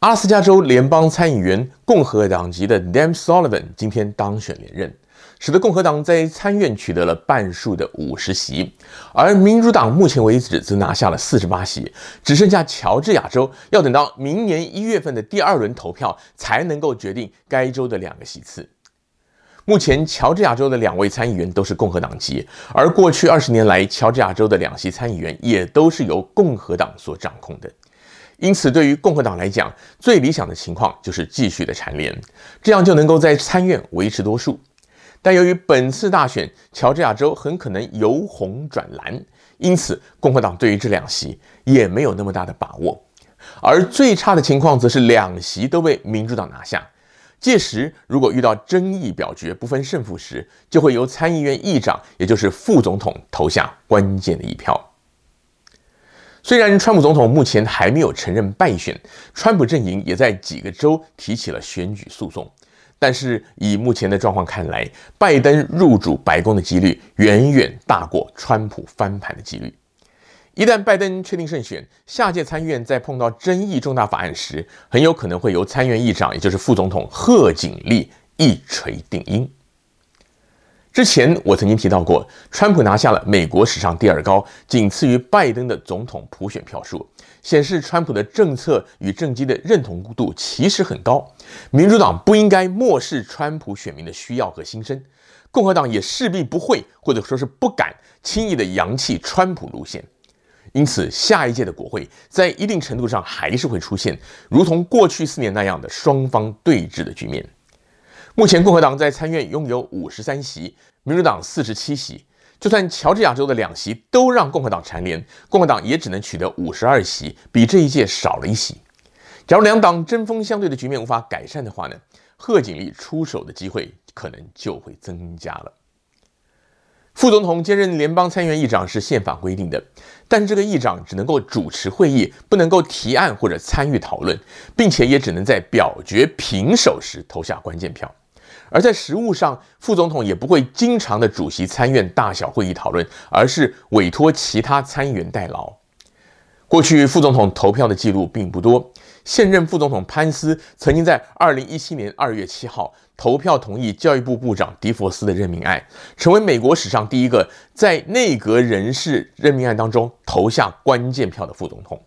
阿拉斯加州联邦参议员共和党籍的 Dan Sullivan 今天当选连任，使得共和党在参院取得了半数的五十席，而民主党目前为止则拿下了四十八席，只剩下乔治亚州要等到明年一月份的第二轮投票才能够决定该州的两个席次。目前乔治亚州的两位参议员都是共和党籍，而过去二十年来，乔治亚州的两席参议员也都是由共和党所掌控的。因此，对于共和党来讲，最理想的情况就是继续的蝉联，这样就能够在参院维持多数。但由于本次大选，乔治亚州很可能由红转蓝，因此共和党对于这两席也没有那么大的把握。而最差的情况则是两席都被民主党拿下。届时，如果遇到争议表决不分胜负时，就会由参议院议长，也就是副总统投下关键的一票。虽然川普总统目前还没有承认败选，川普阵营也在几个州提起了选举诉讼，但是以目前的状况看来，拜登入主白宫的几率远远大过川普翻盘的几率。一旦拜登确定胜选，下届参议院在碰到争议重大法案时，很有可能会由参议院议长，也就是副总统贺锦丽一锤定音。之前我曾经提到过，川普拿下了美国史上第二高，仅次于拜登的总统普选票数，显示川普的政策与政绩的认同度其实很高。民主党不应该漠视川普选民的需要和心声，共和党也势必不会或者说是不敢轻易的扬弃川普路线。因此，下一届的国会在一定程度上还是会出现如同过去四年那样的双方对峙的局面。目前，共和党在参院拥有五十三席，民主党四十七席。就算乔治亚州的两席都让共和党蝉联，共和党也只能取得五十二席，比这一届少了一席。假如两党针锋相对的局面无法改善的话呢，贺锦丽出手的机会可能就会增加了。副总统兼任联邦参议院议长是宪法规定的，但是这个议长只能够主持会议，不能够提案或者参与讨论，并且也只能在表决平手时投下关键票。而在实务上，副总统也不会经常的主席参院大小会议讨论，而是委托其他参议员代劳。过去副总统投票的记录并不多。现任副总统潘斯曾经在2017年2月7号投票同意教育部部长迪佛斯的任命案，成为美国史上第一个在内阁人事任命案当中投下关键票的副总统。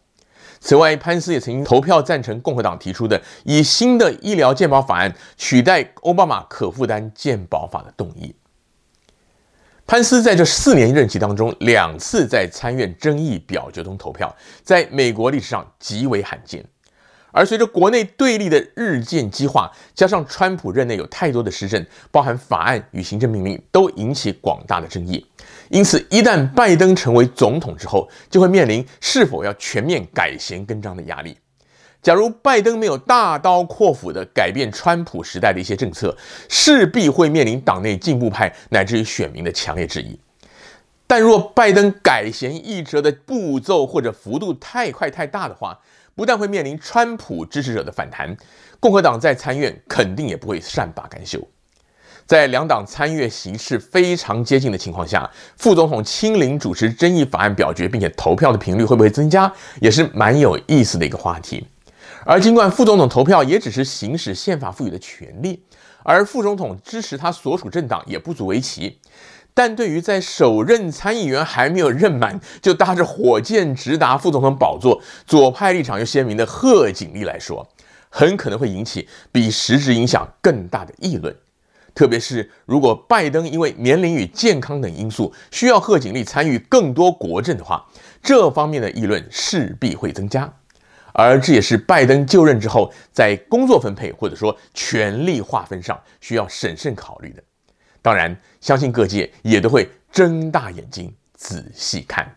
此外，潘斯也曾经投票赞成共和党提出的以新的医疗健保法案取代奥巴马可负担健保法的动议。潘斯在这四年任期当中，两次在参院争议表决中投票，在美国历史上极为罕见。而随着国内对立的日渐激化，加上川普任内有太多的施政，包含法案与行政命令，都引起广大的争议。因此，一旦拜登成为总统之后，就会面临是否要全面改弦更张的压力。假如拜登没有大刀阔斧地改变川普时代的一些政策，势必会面临党内进步派乃至于选民的强烈质疑。但若拜登改弦易辙的步骤或者幅度太快太大的话，不但会面临川普支持者的反弹，共和党在参院肯定也不会善罢甘休。在两党参院形势非常接近的情况下，副总统亲临主持争议法案表决，并且投票的频率会不会增加，也是蛮有意思的一个话题。而尽管副总统投票也只是行使宪法赋予的权利，而副总统支持他所属政党也不足为奇。但对于在首任参议员还没有任满就搭着火箭直达副总统宝座、左派立场又鲜明的贺锦丽来说，很可能会引起比实质影响更大的议论。特别是如果拜登因为年龄与健康等因素需要贺锦丽参与更多国政的话，这方面的议论势必会增加。而这也是拜登就任之后在工作分配或者说权力划分上需要审慎考虑的。当然，相信各界也都会睁大眼睛仔细看。